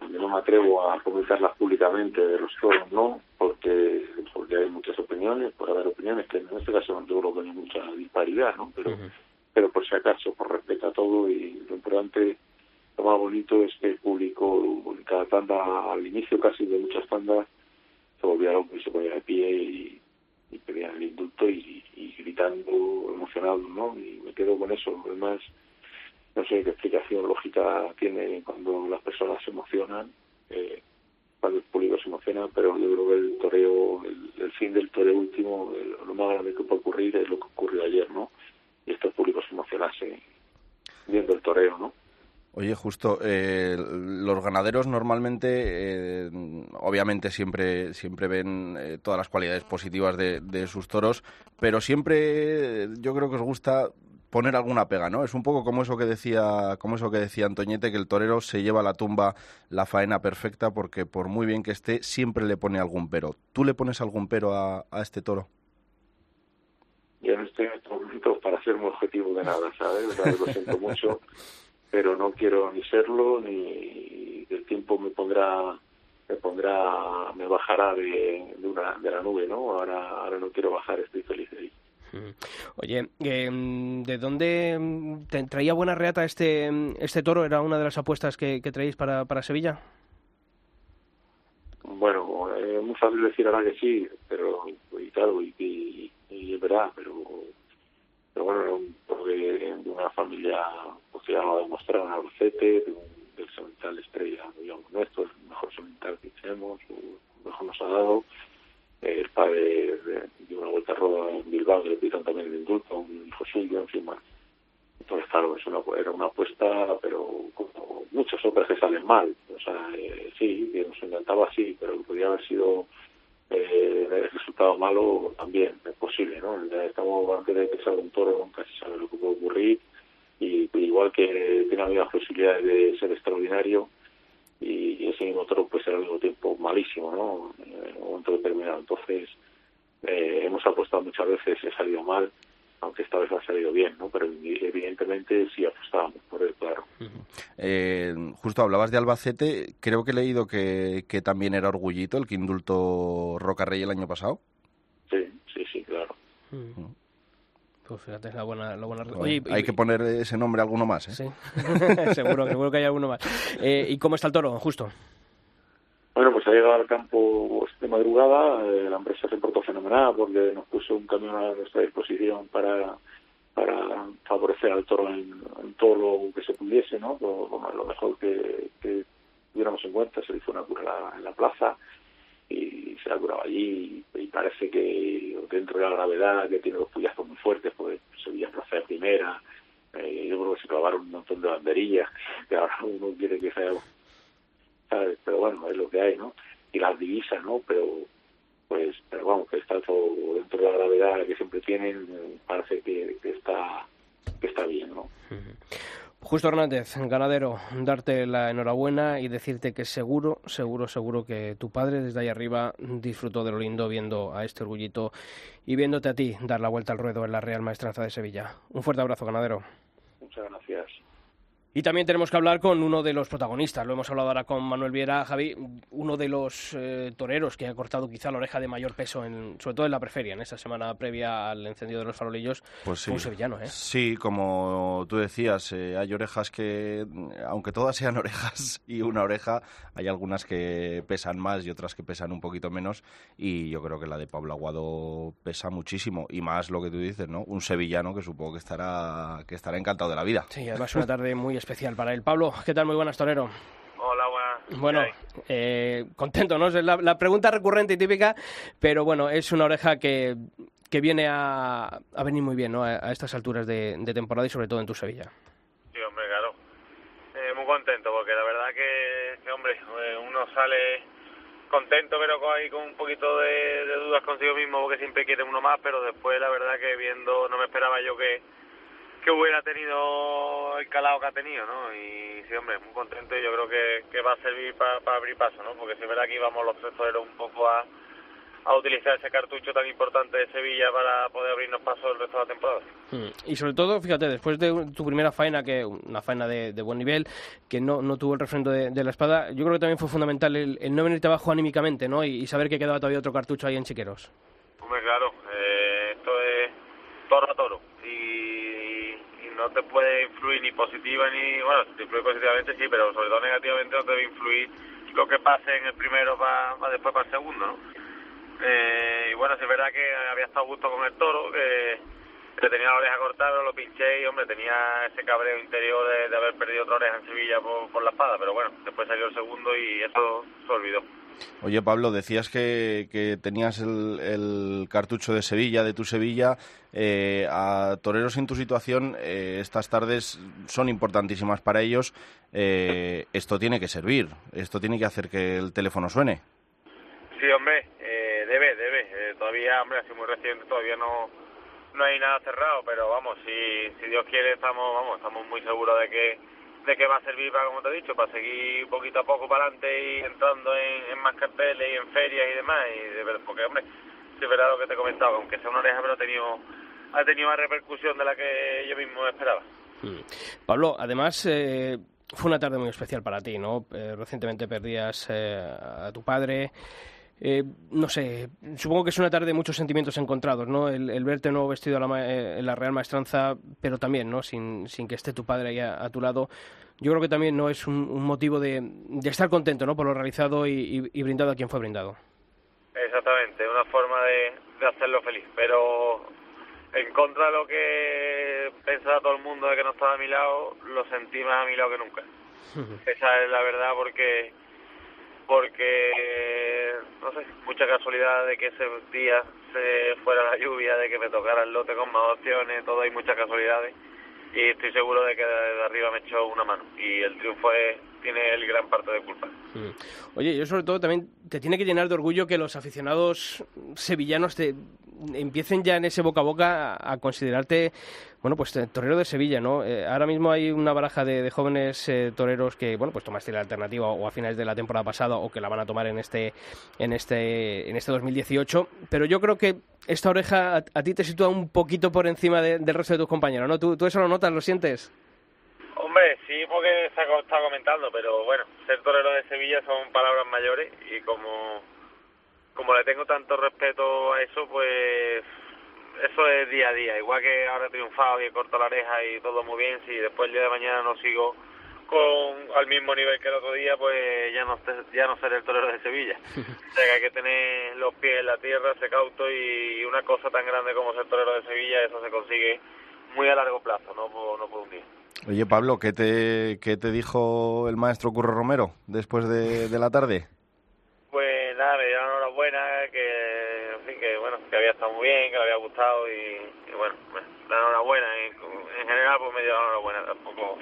Speaker 6: donde no me atrevo a comentarlas públicamente de los toros, ¿no? Porque, porque hay muchas opiniones, puede haber opiniones que en este caso no creo que hay mucha disparidad, ¿no? Pero, uh -huh. pero por si acaso, por respeto a todo y lo importante, lo más bonito es que el público, en cada tanda, al inicio casi de muchas tandas, se volvía loco y se ponía de pie y, y pedían el indulto y, gritando emocionado, ¿no? Y me quedo con eso. Además, no sé qué explicación lógica tiene cuando las personas se emocionan, eh, cuando el público se emociona, pero yo creo que el toreo, el, fin del toreo último, lo más grande que puede ocurrir es lo que ocurrió ayer, ¿no? Y estos públicos se emocionase viendo el toreo, ¿no?
Speaker 4: Oye, justo, eh, los ganaderos normalmente, eh, obviamente siempre, siempre ven eh, todas las cualidades positivas de, de, sus toros, pero siempre yo creo que os gusta poner alguna pega, ¿no? Es un poco como eso que decía, como eso que decía Antoñete, que el torero se lleva a la tumba la faena perfecta porque por muy bien que esté, siempre le pone algún pero. ¿Tú le pones algún pero a, a este toro?
Speaker 6: Yo no estoy en estos momentos para ser un objetivo de nada, ¿sabes? Lo siento mucho. [laughs] pero no quiero ni serlo ni el tiempo me pondrá me pondrá me bajará de, de una de la nube no ahora ahora no quiero bajar estoy feliz de ahí
Speaker 1: Oye, eh, ¿de dónde te traía buena reata este este toro? ¿Era una de las apuestas que, que traéis para, para Sevilla?
Speaker 6: Bueno, es muy fácil decir ahora que sí, pero y claro, y, y, y es verdad, pero pero bueno, era un de, de una familia pues, que ha demostrado en Albacete, de un, del semental estrella, digamos, nuestro, el mejor semental que tenemos, o mejor nos ha dado. El padre de, una vuelta roda en Bilbao, que le pitan también el indulto, un hijo suyo, en fin, más. Entonces, claro, es una, era una apuesta, pero como muchas otras que salen mal. O sea, eh, sí, nos encantaba, sí, pero podría haber sido eh, el resultado malo también es posible, ¿no? Estamos antes de que salga un toro, nunca se sabe lo que puede ocurrir y igual que tiene las posibilidades de ser extraordinario y ese mismo toro puede ser al mismo tiempo malísimo, ¿no? En un momento determinado. Entonces, eh, hemos apostado muchas veces ha salido mal, aunque esta vez ha salido bien, ¿no? Pero evidentemente sí apostábamos por él, claro.
Speaker 4: Uh -huh. eh, justo hablabas de Albacete, creo que he leído que, que también era orgullito el que indultó Roca Rey el año pasado.
Speaker 6: Sí, sí, sí, claro.
Speaker 1: Uh -huh. Pues fíjate, la buena, la buena...
Speaker 4: Bueno, Oye, hay y, que poner ese nombre a alguno más, ¿eh?
Speaker 1: Sí, [laughs] seguro, seguro que hay alguno más. Eh, ¿Y cómo está el toro, justo?
Speaker 6: Bueno, pues ha llegado al campo de madrugada, eh, la empresa se portó fenomenal porque nos puso un camión a nuestra disposición para para favorecer al toro en, en todo lo que se pudiese, ¿no? Lo, lo mejor que, tuviéramos en cuenta, se hizo una cura en la plaza y se ha curado allí y, y parece que dentro de la gravedad que tiene los puyazos muy fuertes pues Sevilla Plaza de primera eh, yo creo que se clavaron un montón de banderillas [laughs] que ahora uno quiere que sea ¿sabes? pero bueno es lo que hay ¿no? y las divisas ¿no? pero pues pero vamos que está todo dentro de la gravedad que siempre tienen parece que, que está que está bien ¿no?
Speaker 1: Justo Hernández, ganadero, darte la enhorabuena y decirte que seguro, seguro, seguro que tu padre desde ahí arriba disfrutó de lo lindo viendo a este orgullito y viéndote a ti dar la vuelta al ruedo en la Real Maestranza de Sevilla. Un fuerte abrazo, ganadero.
Speaker 6: Muchas gracias.
Speaker 1: Y también tenemos que hablar con uno de los protagonistas. Lo hemos hablado ahora con Manuel Viera, Javi, uno de los eh, toreros que ha cortado quizá la oreja de mayor peso, en, sobre todo en la preferia, en esta semana previa al encendido de los farolillos.
Speaker 4: Pues sí.
Speaker 1: un sevillano, ¿eh?
Speaker 4: Sí, como tú decías, eh, hay orejas que, aunque todas sean orejas [laughs] y una oreja, hay algunas que pesan más y otras que pesan un poquito menos. Y yo creo que la de Pablo Aguado pesa muchísimo. Y más lo que tú dices, ¿no? Un sevillano que supongo que estará, que estará encantado de la vida.
Speaker 1: Sí, además una tarde muy especial para él. Pablo, ¿qué tal? Muy buenas, torero. Bueno, eh, contento, ¿no? Es la, la, pregunta recurrente y típica, pero bueno, es una oreja que, que viene a, a, venir muy bien, ¿no? A, a estas alturas de, de, temporada y sobre todo en tu Sevilla.
Speaker 5: Sí, hombre, claro. Eh, muy contento porque la verdad que, que hombre, eh, uno sale contento, pero con, ahí con un poquito de, de dudas consigo mismo porque siempre quiere uno más, pero después la verdad que viendo, no me esperaba yo que que hubiera tenido el calado que ha tenido, ¿no? Y sí, hombre, muy contento y yo creo que, que va a servir para pa abrir paso, ¿no? Porque si es verdad que íbamos los tres un poco a, a utilizar ese cartucho tan importante de Sevilla para poder abrirnos paso el resto de la temporada.
Speaker 1: Mm. Y sobre todo, fíjate, después de tu primera faena, que una faena de, de buen nivel, que no, no tuvo el refrendo de, de, la espada, yo creo que también fue fundamental el, el no venirte abajo anímicamente, ¿no? Y, y, saber que quedaba todavía otro cartucho ahí en Chiqueros.
Speaker 5: Hombre, claro, eh, esto es toro a toro. No te puede influir ni positiva ni, bueno, te influye positivamente sí, pero sobre todo negativamente no te debe influir lo que pase en el primero para después para el segundo, ¿no? Eh, y bueno, sí es verdad que había estado a gusto con el toro, que, que tenía la oreja cortada, lo pinché y, hombre, tenía ese cabreo interior de, haber perdido otra oreja en Sevilla por la espada, pero bueno, después salió el segundo y eso se olvidó.
Speaker 4: Oye, Pablo, decías que, que tenías el, el, cartucho de Sevilla, de tu Sevilla. Eh, a toreros en tu situación, eh, estas tardes son importantísimas para ellos. Eh, esto tiene que servir, esto tiene que hacer que el teléfono suene.
Speaker 5: Sí, hombre, eh, debe, debe. todavía, hombre, así muy reciente, todavía no, no hay nada cerrado, pero vamos, si, si Dios quiere, estamos, vamos, estamos muy seguros de que de que va a servir para, como te he dicho, para seguir poquito a poco para adelante y entrando en, más carteles y en ferias y demás. Y de porque, hombre, es verdad lo que te he comentado, aunque sea una oreja, pero ha tenido, ha tenido más repercusión de la que yo mismo esperaba.
Speaker 1: Mm. Pablo, además, eh, fue una tarde muy especial para ti, ¿no? Eh, recientemente perdías eh, a tu padre. Eh, no sé, supongo que es una tarde de muchos sentimientos encontrados, ¿no? El, el verte nuevo vestido a la, eh, en la Real Maestranza, pero también, ¿no? Sin, sin que esté tu padre ahí a, a, tu lado. Yo creo que también no es un, un motivo de, de, estar contento, ¿no? Por lo realizado y, y, y, brindado a quien fue brindado.
Speaker 5: Exactamente, una forma de, de hacerlo feliz, pero en contra de lo que pensaba todo el mundo de que no estaba a mi lado, lo sentí más a mi lado que nunca. [laughs] Esa es la verdad porque porque, no sé, mucha casualidad de que ese día se fuera la lluvia, de que me tocara el lote con más opciones, todo hay muchas casualidades y estoy seguro de que de arriba me echó una mano y el triunfo es, tiene el gran parte de culpa.
Speaker 1: Mm. Oye, yo sobre todo también te tiene que llenar de orgullo que los aficionados sevillanos te empiecen ya en ese boca a boca a, considerarte bueno, pues torero de Sevilla, ¿no? Eh, ahora mismo hay una baraja de, jóvenes eh, toreros que, bueno, pues tomaste la alternativa o a finales de la temporada pasada o que la van a tomar en este, en este, en este 2018. Pero yo creo que esta oreja a, a ti te sitúa un poquito por encima de, del resto de tus compañeros, ¿no? ¿Tú, ¿Tú eso lo notas, lo sientes?
Speaker 5: Hombre, sí, porque se ha estado comentando, pero bueno, ser torero de Sevilla son palabras mayores y como, como le tengo tanto respeto a eso, pues eso es día a día. Igual que ahora he triunfado y he cortado la oreja y todo muy bien, si después el día de mañana no sigo con al mismo nivel que el otro día, pues ya no ya no seré el torero de Sevilla. [laughs] o sea que hay que tener los pies en la tierra, ser cauto y una cosa tan grande como ser torero de Sevilla, eso se consigue muy a largo plazo, no por, no por un día.
Speaker 4: Oye, Pablo, ¿qué te, ¿qué te dijo el maestro Curro Romero después de, de la tarde?
Speaker 5: Pues nada, me dio enhorabuena, que, en fin, que bueno, que había estado muy bien, que le había gustado y, bueno, la enhorabuena. En, en general, pues me la enhorabuena, tampoco,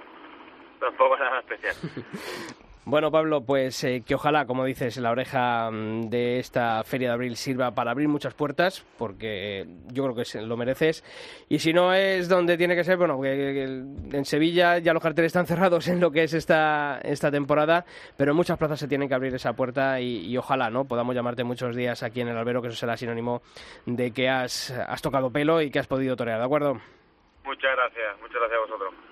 Speaker 5: tampoco nada especial. [laughs]
Speaker 1: Bueno, Pablo, pues eh, que ojalá, como dices, la oreja de esta Feria de Abril sirva para abrir muchas puertas, porque yo creo que lo mereces. Y si no es donde tiene que ser, bueno, que, en Sevilla ya los carteles están [laughs] cerrados en lo que es esta, esta temporada, pero en muchas plazas se tiene que abrir esa puerta y, y, ojalá, ¿no? Podamos llamarte muchos días aquí en el albero, que eso será sinónimo de que has, has tocado pelo y que has podido torear, ¿de acuerdo?
Speaker 5: Muchas gracias, muchas gracias a vosotros.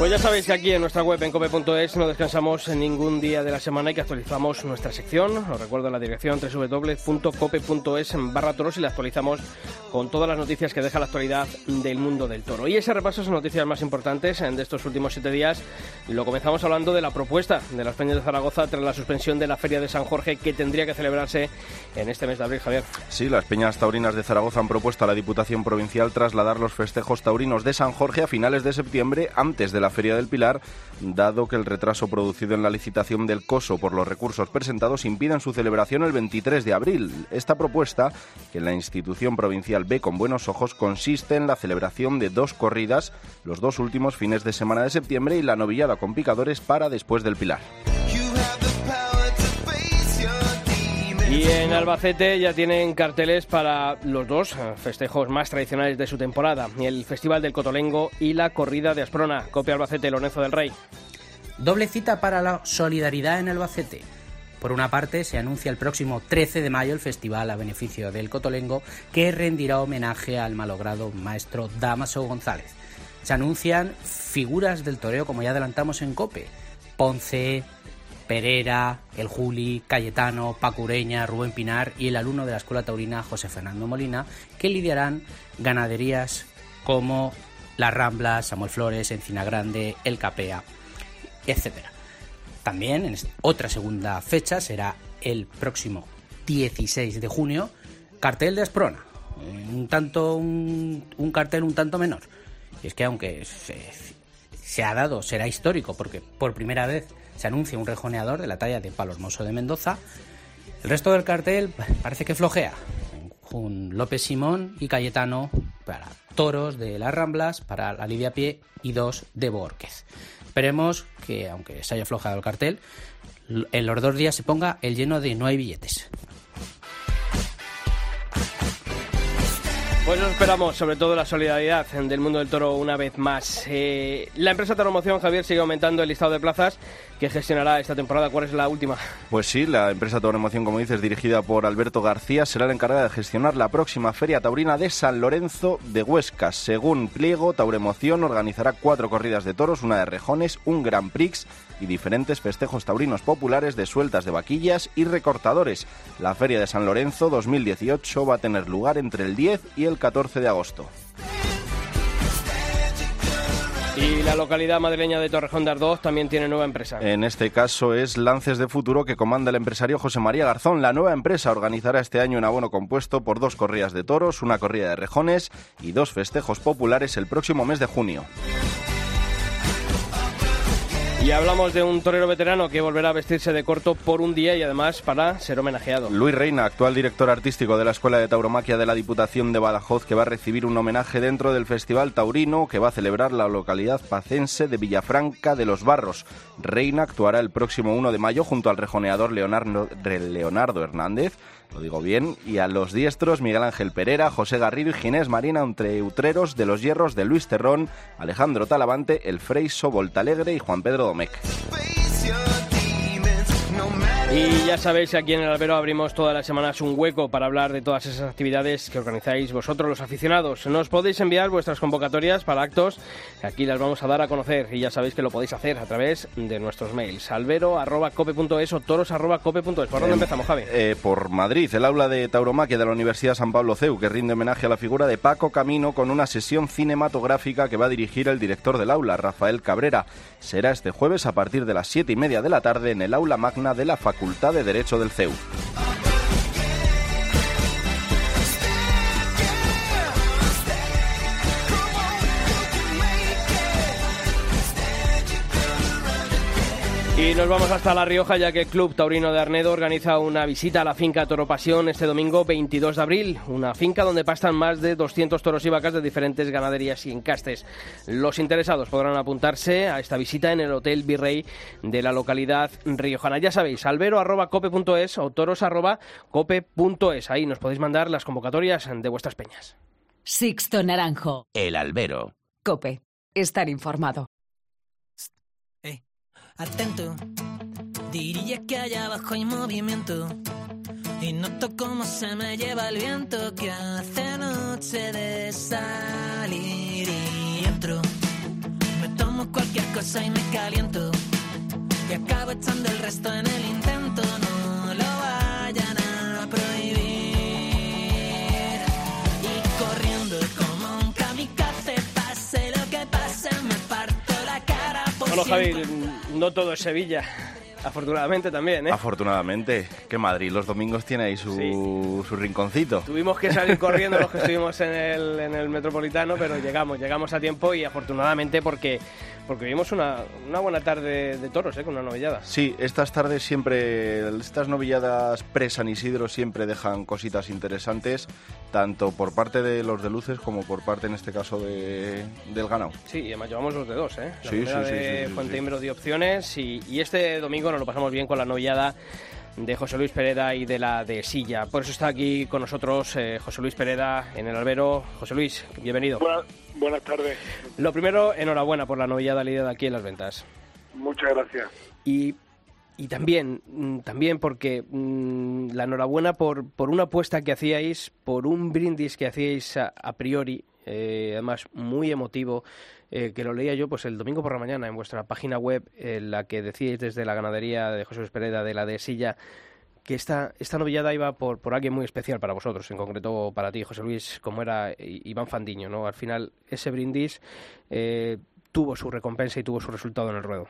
Speaker 1: Pues ya sabéis que aquí en nuestra web en cope.es no descansamos en ningún día de la semana y que actualizamos nuestra sección. Os recuerdo la dirección www.cope.es barra toros y la actualizamos con todas las noticias que deja la actualidad del mundo del toro. Y ese repaso son noticias más importantes de estos últimos siete días. Lo comenzamos hablando de la propuesta de las Peñas de Zaragoza tras la suspensión de la Feria de San Jorge que tendría que celebrarse en este mes de abril, Javier.
Speaker 4: Sí, las Peñas Taurinas de Zaragoza han propuesto a la Diputación Provincial trasladar los festejos taurinos de San Jorge a finales de septiembre antes de la Feria del Pilar, dado que el retraso producido en la licitación del COSO por los recursos presentados impiden su celebración el 23 de abril. Esta propuesta, que la institución provincial ve con buenos ojos, consiste en la celebración de dos corridas los dos últimos fines de semana de septiembre y la novillada con picadores para después del Pilar.
Speaker 1: Y en Albacete ya tienen carteles para los dos festejos más tradicionales de su temporada, el Festival del Cotolengo y la Corrida de Asprona. Copia Albacete, Lorenzo del Rey.
Speaker 7: Doble cita para la solidaridad en Albacete. Por una parte, se anuncia el próximo 13 de mayo el festival a beneficio del Cotolengo, que rendirá homenaje al malogrado maestro Damaso González. Se anuncian figuras del toreo, como ya adelantamos en COPE. Ponce, Perera, El Juli, Cayetano, Pacureña, Rubén Pinar y el alumno de la Escuela Taurina José Fernando Molina, que lidiarán ganaderías como Las Ramblas, Samuel Flores, Encina Grande, El Capea, etc. También en otra segunda fecha será el próximo 16 de junio, cartel de Asprona. Un tanto un, cartel un tanto menor. Y es que aunque se ha dado, será histórico, porque por primera vez se anuncia un rejoneador de la talla de Palo Hermoso de Mendoza. El resto del cartel parece que flojea. Con López Simón y Cayetano para toros de las Ramblas, para la Lidia Pie y dos de Borquez. Esperemos que, aunque se haya aflojado el cartel, en los dos días se ponga el lleno de no hay billetes.
Speaker 1: Pues nos esperamos, sobre todo la solidaridad del mundo del toro una vez más. Eh, la empresa Toromoción, Javier, sigue aumentando el listado de plazas que gestionará esta temporada. ¿Cuál es la última?
Speaker 4: Pues sí, la empresa Toromoción, como dices, dirigida por Alberto García, será la encargada de gestionar la próxima Feria Taurina de San Lorenzo de Huesca. Según pliego, Tauremoción organizará cuatro corridas de toros, una de rejones, un Grand Prix y diferentes festejos taurinos populares de sueltas de vaquillas y recortadores. La Feria de San Lorenzo 2018 va a tener lugar entre el 10 y el 14 de agosto.
Speaker 1: Y la localidad madrileña de Torrejón de Ardoz también tiene nueva empresa.
Speaker 4: En este caso es Lances de Futuro que comanda el empresario José María Garzón. La nueva empresa organizará este año un abono compuesto por dos corridas de toros, una corrida de rejones y dos festejos populares el próximo mes de junio.
Speaker 1: Y hablamos de un torero veterano que volverá a vestirse de corto por un día y además para ser homenajeado.
Speaker 4: Luis Reina, actual director artístico de la Escuela de Tauromaquia de la Diputación de Badajoz, que va a recibir un homenaje dentro del Festival Taurino que va a celebrar la localidad pacense de Villafranca de los Barros. Reina actuará el próximo 1 de mayo junto al rejoneador Leonardo, Leonardo Hernández lo digo bien, y a los diestros Miguel Ángel Pereira, José Garrido y Ginés Marina, entre utreros de los hierros de Luis Terrón, Alejandro Talavante, El Freiso Voltalegre y Juan Pedro Domecq.
Speaker 1: Y ya sabéis que aquí en el Albero abrimos todas las semanas un hueco para hablar de todas esas actividades que organizáis vosotros los aficionados. Nos podéis enviar vuestras convocatorias para actos aquí las vamos a dar a conocer y ya sabéis que lo podéis hacer a través de nuestros mails albero.cope.es o toros.cope.es. ¿Por dónde empezamos, Javi?
Speaker 4: Eh, por Madrid, el aula de tauromaquia de la Universidad San Pablo CEU que rinde homenaje a la figura de Paco Camino con una sesión cinematográfica que va a dirigir el director del aula, Rafael Cabrera. Será este jueves a partir de las siete y media de la tarde en el aula magna de la Facultad de Derecho del CEU.
Speaker 1: Y nos vamos hasta La Rioja ya que el Club Taurino de Arnedo organiza una visita a la finca Toro Pasión este domingo 22 de abril, una finca donde pastan más de 200 toros y vacas de diferentes ganaderías y encastes. Los interesados podrán apuntarse a esta visita en el Hotel Virrey de la localidad riojana. Ya sabéis, albero.cope.es o toros.cope.es. Ahí nos podéis mandar las convocatorias de vuestras peñas.
Speaker 2: Sixto Naranjo.
Speaker 3: El albero.
Speaker 2: Cope. Estar informado.
Speaker 8: Atento, diría que allá abajo hay movimiento. Y noto cómo se me lleva el viento que hace noche de salir y entro. Me tomo cualquier cosa y me caliento. Y acabo echando el resto en el intento.
Speaker 1: Bueno, Javi, no todo es Sevilla. Afortunadamente también, ¿eh?
Speaker 4: Afortunadamente, que Madrid los domingos tiene ahí su, su rinconcito.
Speaker 1: Tuvimos que salir [laughs] corriendo los que estuvimos en el, en el Metropolitano, pero llegamos, llegamos a tiempo y afortunadamente porque, porque vimos una, una buena tarde de toros, ¿eh? con una novillada.
Speaker 4: Sí, estas tardes siempre, estas novilladas pre-San Isidro siempre dejan cositas interesantes, tanto por parte de los de luces como por parte, en este caso, de, del ganado.
Speaker 1: Sí, y además llevamos los de dos, ¿eh? La
Speaker 4: Sí, sí, sí,
Speaker 1: de
Speaker 4: sí, sí,
Speaker 1: Fuente
Speaker 4: sí.
Speaker 1: Imbro dio opciones y, y este domingo nos lo pasamos bien con la novillada de José Luis Pereda y de la de Silla. Por eso está aquí con nosotros eh, José Luis Pereda en el albero. José Luis, bienvenido.
Speaker 9: Buenas, buenas tardes.
Speaker 1: Lo primero, enhorabuena por la novillada liderada aquí en las ventas.
Speaker 9: Muchas gracias.
Speaker 1: Y, y también, mm, también porque mm, la enhorabuena por, por una apuesta que hacíais, por un brindis que hacíais a, a priori, eh, además muy emotivo, eh, que lo leía yo pues el domingo por la mañana en vuestra página web, en la que decíais desde la ganadería de José Luis Pereda, de la de Silla, que esta, esta novillada iba por, por alguien muy especial para vosotros, en concreto para ti, José Luis, como era Iván Fandiño, ¿no? Al final, ese brindis eh, tuvo su recompensa y tuvo su resultado en el ruedo.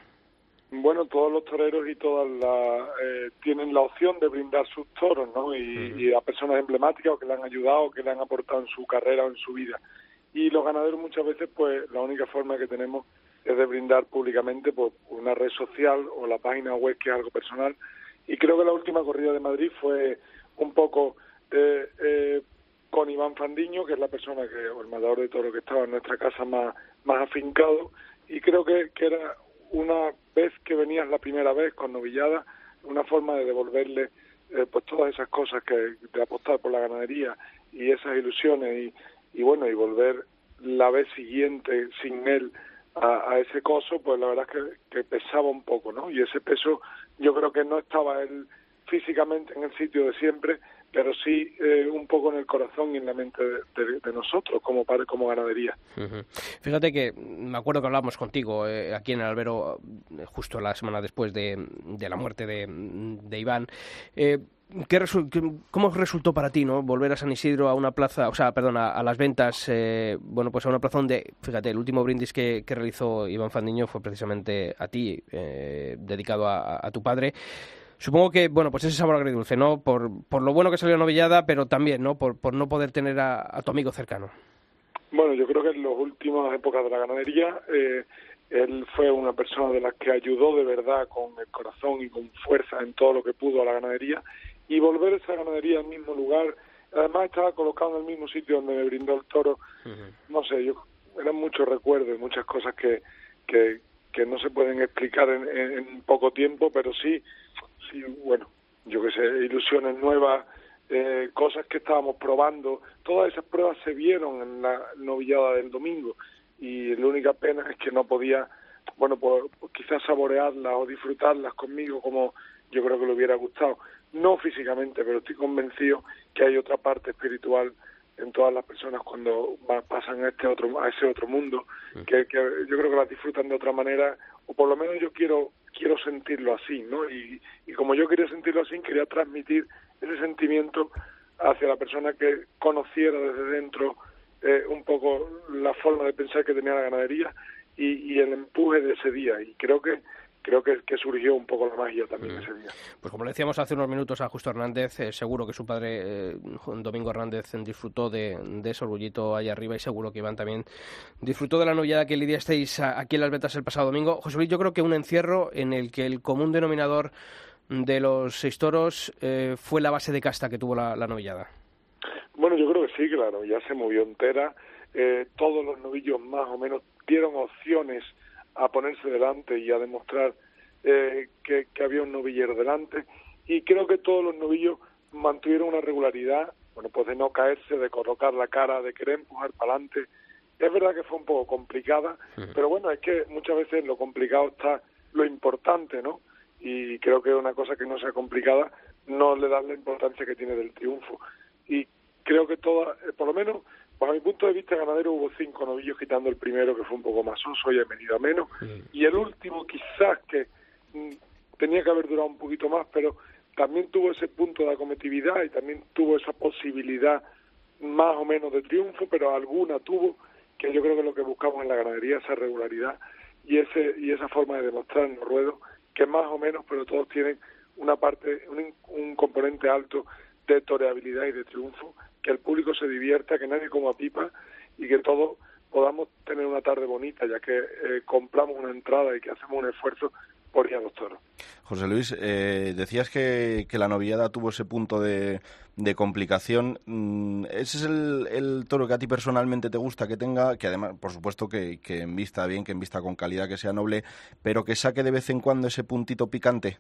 Speaker 9: Bueno, todos los toreros y todas las eh, tienen la opción de brindar sus toros, ¿no? Y, y a personas emblemáticas o que le han ayudado o que le han aportado en su carrera o en su vida. Y los ganaderos muchas veces, pues la única forma que tenemos es de brindar públicamente por una red social o la página web que es algo personal. Y creo que la última corrida de Madrid fue un poco eh, eh, con Iván Fandiño, que es la persona que, o el matador de toro que estaba en nuestra casa más, más afincado, y creo que, que era una vez que venías la primera vez con novillada, una forma de devolverle eh, pues todas esas cosas que de apostar por la ganadería y esas ilusiones y, y bueno y volver la vez siguiente sin él a, a ese coso pues la verdad es que, que pesaba un poco no y ese peso yo creo que no estaba él físicamente en el sitio de siempre pero sí eh, un poco en el corazón y en la mente de, nosotros como padre como ganadería.
Speaker 1: Fíjate que me acuerdo que hablábamos contigo eh, aquí en el albero eh, justo la semana después de, de la muerte de, Iván. Eh, ¿qué ¿Cómo resultó para ti no volver a San Isidro a una plaza, o sea, perdón, a las ventas, eh, bueno, pues a una plaza donde, fíjate, el último brindis que, que realizó Iván Fandiño fue precisamente a ti, eh, dedicado a, a tu padre. Supongo que, bueno, pues ese sabor agridulce, ¿no? Por, por lo bueno que salió la novillada, pero también, ¿no? Por, por no poder tener a, a tu amigo cercano.
Speaker 9: Bueno, yo creo que en las últimas épocas de la ganadería, eh, él fue una persona de las que ayudó de verdad con el corazón y con fuerza en todo lo que pudo a la ganadería y volver esa ganadería al mismo lugar. Además estaba colocado en el mismo sitio donde me brindó el toro. No sé, yo eran muchos recuerdos y muchas cosas que, que, que no se pueden explicar en- en poco tiempo, pero sí, sí, bueno, yo que sé, ilusiones nuevas, eh, cosas que estábamos probando, todas esas pruebas se vieron en la novillada del domingo y la única pena es que no podía, bueno, pues, pues quizás saborearlas o disfrutarlas conmigo como yo creo que le hubiera gustado. No físicamente, pero estoy convencido que hay otra parte espiritual en todas las personas cuando va- pasan a este otro a ese otro mundo que, que yo creo que las disfrutan de otra manera o por lo menos yo quiero quiero sentirlo así no y, como yo quería sentirlo así quería transmitir ese sentimiento hacia la persona que conociera desde dentro eh, un poco la forma de pensar que tenía la ganadería y, y el empuje de ese día. Y creo que creo que, que surgió un poco la magia también
Speaker 1: Mm.
Speaker 9: ese día.
Speaker 1: Pues como le decíamos hace unos minutos a Justo Hernández, eh, seguro que su padre, eh, Domingo Hernández, disfrutó de, de ese orgullito allá arriba y seguro que Iván también disfrutó de la novillada que lidiasteis aquí en Las Vetas el pasado domingo. José Luis, yo creo que un encierro en el que el común denominador de los seis toros eh, fue la base de casta que tuvo la, la novillada.
Speaker 9: Bueno, yo creo que sí, claro, ya se movió entera. Eh, todos los novillos más o menos dieron opciones a ponerse delante y a demostrar eh, que, que había un novillero delante. Y creo que todos los novillos mantuvieron una regularidad, bueno, pues de no caerse, de colocar la cara, de querer empujar para adelante. Es verdad que fue un poco complicada, pero bueno, es que muchas veces lo complicado está lo importante, ¿no? Y creo que una cosa que no sea complicada no le da la importancia que tiene del triunfo. Y creo que todas, eh, por lo menos, bajo mi punto de vista ganadero hubo cinco novillos quitando el primero que fue un poco más oso y ha venido a menos. Y el último quizás que mm, tenía que haber durado un poquito más, pero también tuvo ese punto de acometividad y también tuvo esa posibilidad más o menos de triunfo, pero alguna tuvo, que yo creo que es lo que buscamos en la ganadería, esa regularidad y ese y esa forma de demostrar en los ruedos, que más o menos, pero todos tienen una parte, un, un componente alto de toreabilidad y de triunfo, que el público se divierta, que nadie coma pipa y que todos podamos tener una tarde bonita, ya que eh, compramos una entrada y que hacemos un esfuerzo por ir a los toros.
Speaker 4: José Luis, eh, decías que, que la novillada tuvo ese punto de, de complicación. Mm, ¿Ese es el, el toro que a ti personalmente te gusta que tenga? Que además, por supuesto, que, que en vista bien, que en vista con calidad, que sea noble, pero que saque de vez en cuando ese puntito picante.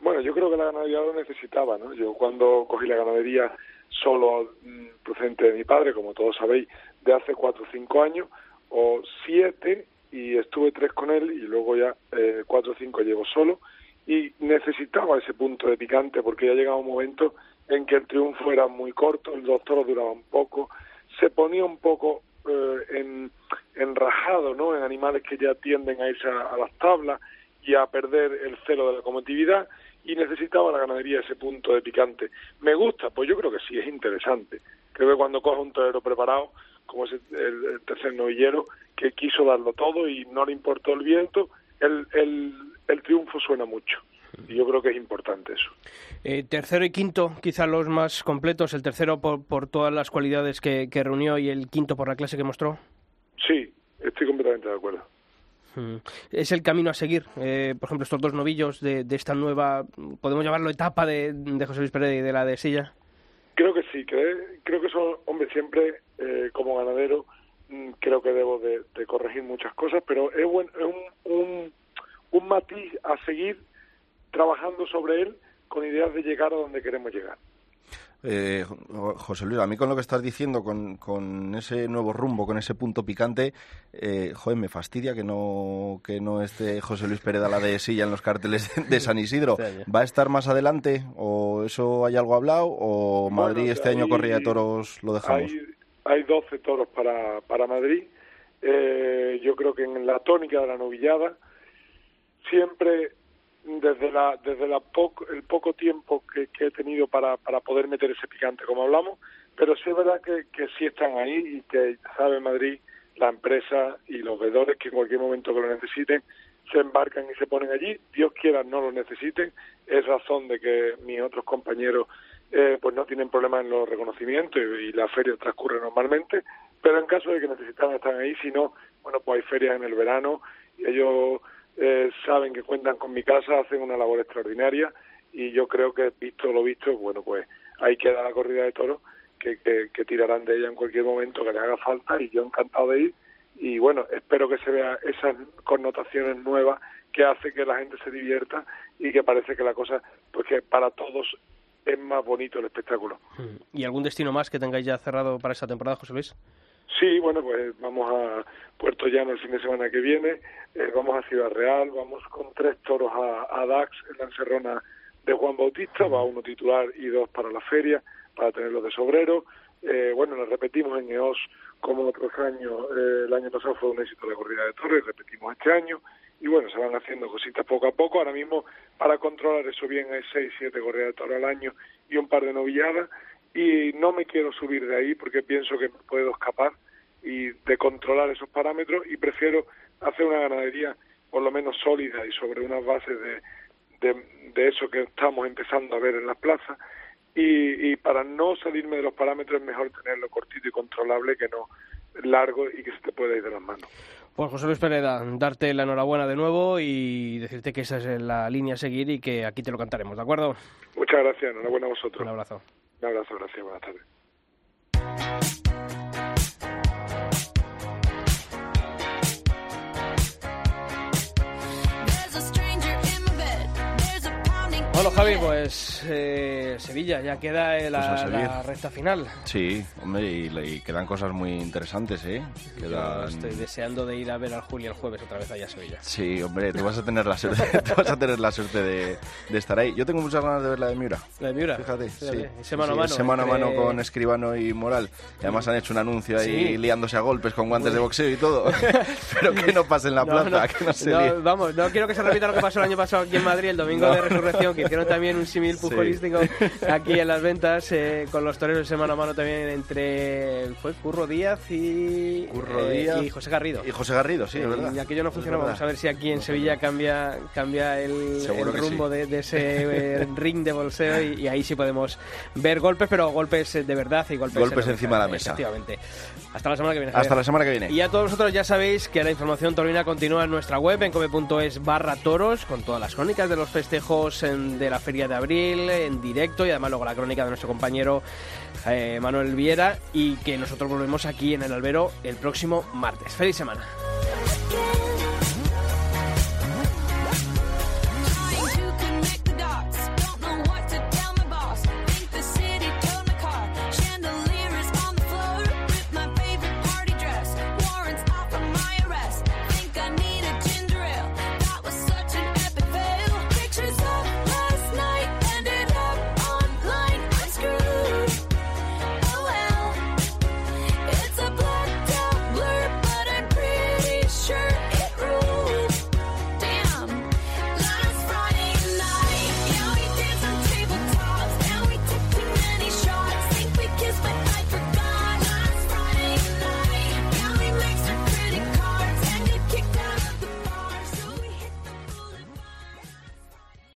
Speaker 9: Bueno, yo creo que la ganadería lo necesitaba, ¿no? Yo cuando cogí la ganadería solo mm, procedente de mi padre, como todos sabéis, de hace cuatro o cinco años, o siete, y estuve tres con él, y luego ya eh, cuatro o cinco llevo solo, y necesitaba ese punto de picante porque ya llegaba un momento en que el triunfo era muy corto, los toros duraban poco, se ponía un poco eh, en, enrajado, ¿no? En animales que ya tienden a irse a, a las tablas y a perder el celo de la cometividad y necesitaba la ganadería ese punto de picante. ¿Me gusta? Pues yo creo que sí, es interesante. Creo que cuando coja un torero preparado, como es el, el tercer novillero, que quiso darlo todo y no le importó el viento, el, el, el triunfo suena mucho. Y yo creo que es importante eso.
Speaker 1: Eh, tercero y quinto, quizá los más completos. El tercero por, por todas las cualidades que, que reunió y el quinto por la clase que mostró.
Speaker 9: Sí, estoy completamente de acuerdo.
Speaker 1: Mm. Es el camino a seguir. Eh, por ejemplo, estos dos novillos de, esta nueva, podemos llamarlo etapa de, José Luis Pérez y de la de Silla.
Speaker 9: Creo que sí, creo, creo que son, hombre, siempre eh, como ganadero mm, creo que debo de, corregir muchas cosas, pero es, es un, un, un matiz a seguir trabajando sobre él con ideas de llegar a donde queremos llegar.
Speaker 4: Eh, José Luis, a mí con lo que estás diciendo, con, con ese nuevo rumbo, con ese punto picante, eh, joder, me fastidia que no, que no esté José Luis Pérez a la de silla en los carteles de, San Isidro. ¿Va a estar más adelante? ¿O eso hay algo hablado? ¿O Madrid
Speaker 9: bueno,
Speaker 4: este
Speaker 9: hay,
Speaker 4: año corrida de toros lo dejamos?
Speaker 9: Hay, hay 12 toros para, para Madrid. Eh, yo creo que en la tónica de la novillada siempre desde la desde la poco, el poco tiempo que, que, he tenido para, para poder meter ese picante como hablamos pero sí es verdad que, que sí están ahí y que sabe Madrid la empresa y los veedores que en cualquier momento que lo necesiten se embarcan y se ponen allí. Dios quiera no lo necesiten. Es razón de que mis otros compañeros eh, pues no tienen problemas en los reconocimientos y, y la feria transcurre normalmente pero en caso de que necesitan están ahí. Si no bueno pues hay ferias en el verano y ellos eh, saben que cuentan con mi casa, hacen una labor extraordinaria y yo creo que visto lo visto, bueno, pues ahí queda la corrida de toros que, que, tirarán de ella en cualquier momento que les haga falta y yo encantado de ir y bueno, espero que se vea esas connotaciones nuevas que hace que la gente se divierta y que parece que la cosa, pues que para todos es más bonito el espectáculo.
Speaker 1: ¿Y algún destino más que tengáis ya cerrado para esta temporada, José Luis?
Speaker 9: Sí, bueno, pues vamos a Puerto Llano el fin de semana que viene, eh, vamos a Ciudad Real, vamos con tres toros a, Dax en la encerrona de Juan Bautista, va uno titular y dos para la feria, para tenerlos de sobrero. Eh, bueno, nos repetimos en EOS como otros años, eh, el año pasado fue un éxito la corrida de torres, repetimos este año, y bueno, se van haciendo cositas poco a poco. Ahora mismo, para controlar eso bien, hay seis, siete corridas de toros al año y un par de novilladas, y no me quiero subir de ahí porque pienso que puedo escapar y de controlar esos parámetros y prefiero hacer una ganadería por lo menos sólida y sobre unas bases de, de, eso que estamos empezando a ver en las plazas. Y, y para no salirme de los parámetros es mejor tenerlo cortito y controlable que no largo y que se te pueda ir de las manos.
Speaker 1: Pues José Luis Pereda, darte la enhorabuena de nuevo y decirte que esa es la línea a seguir y que aquí te lo cantaremos, ¿de acuerdo?
Speaker 9: Muchas gracias, enhorabuena a vosotros.
Speaker 1: Un abrazo.
Speaker 9: Un abrazo, gracias, buenas tardes.
Speaker 1: Bueno, Javi, pues eh, Sevilla, ya queda eh, la,
Speaker 4: Pues
Speaker 1: la recta final.
Speaker 4: Sí, hombre, y, y quedan cosas muy interesantes, ¿eh?
Speaker 1: Yo
Speaker 4: Quedan...
Speaker 1: estoy deseando de ir a ver al Julio el jueves otra vez allá a Sevilla.
Speaker 4: Sí, hombre, tú vas a tener la suerte, [laughs] tú vas a tener la suerte de, de estar ahí. Yo tengo muchas ganas de ver la de Miura.
Speaker 1: La de Miura.
Speaker 4: Fíjate,
Speaker 1: Fíjate,
Speaker 4: sí.
Speaker 1: ese mano a
Speaker 4: Sí,
Speaker 1: mano
Speaker 4: ese mano a mano con Escribano y Moral. Y además han hecho un anuncio ahí
Speaker 1: Sí.
Speaker 4: liándose a golpes con guantes de boxeo y todo. [laughs] Pero que no pase en la
Speaker 1: No,
Speaker 4: plaza,
Speaker 1: no,
Speaker 4: que no se
Speaker 1: no. Vamos, no quiero que se repita lo que pasó el año pasado aquí en Madrid, el domingo de resurrección, que hicieron también un símil
Speaker 4: Sí.
Speaker 1: pugilístico [laughs] aquí en las ventas eh, con los toreros ese mano a mano también entre fue Curro Díaz y,
Speaker 4: Curro
Speaker 1: eh,
Speaker 4: Díaz
Speaker 1: y José Garrido.
Speaker 4: Y José Garrido, sí,
Speaker 1: Eh,
Speaker 4: verdad.
Speaker 1: Y aquello no funcionó. Vamos a ver si aquí en Sevilla cambia, cambia el, rumbo
Speaker 4: sí.
Speaker 1: de, de ese eh, ring de bolseo y, y ahí sí podemos ver golpes, pero golpes de verdad y golpes,
Speaker 4: Golpes
Speaker 1: en
Speaker 4: encima de la mesa.
Speaker 1: Efectivamente. Hasta la semana que viene.
Speaker 4: Hasta
Speaker 1: Javier.
Speaker 4: la semana que viene.
Speaker 1: Y a todos vosotros ya sabéis que la información taurina continúa en nuestra web, en come.es barra toros, con todas las crónicas de los festejos en- de la Feria de Abril, en directo, y además luego la crónica de nuestro compañero eh, Manuel Viera, y que nosotros volvemos aquí en el albero el próximo martes. ¡Feliz semana!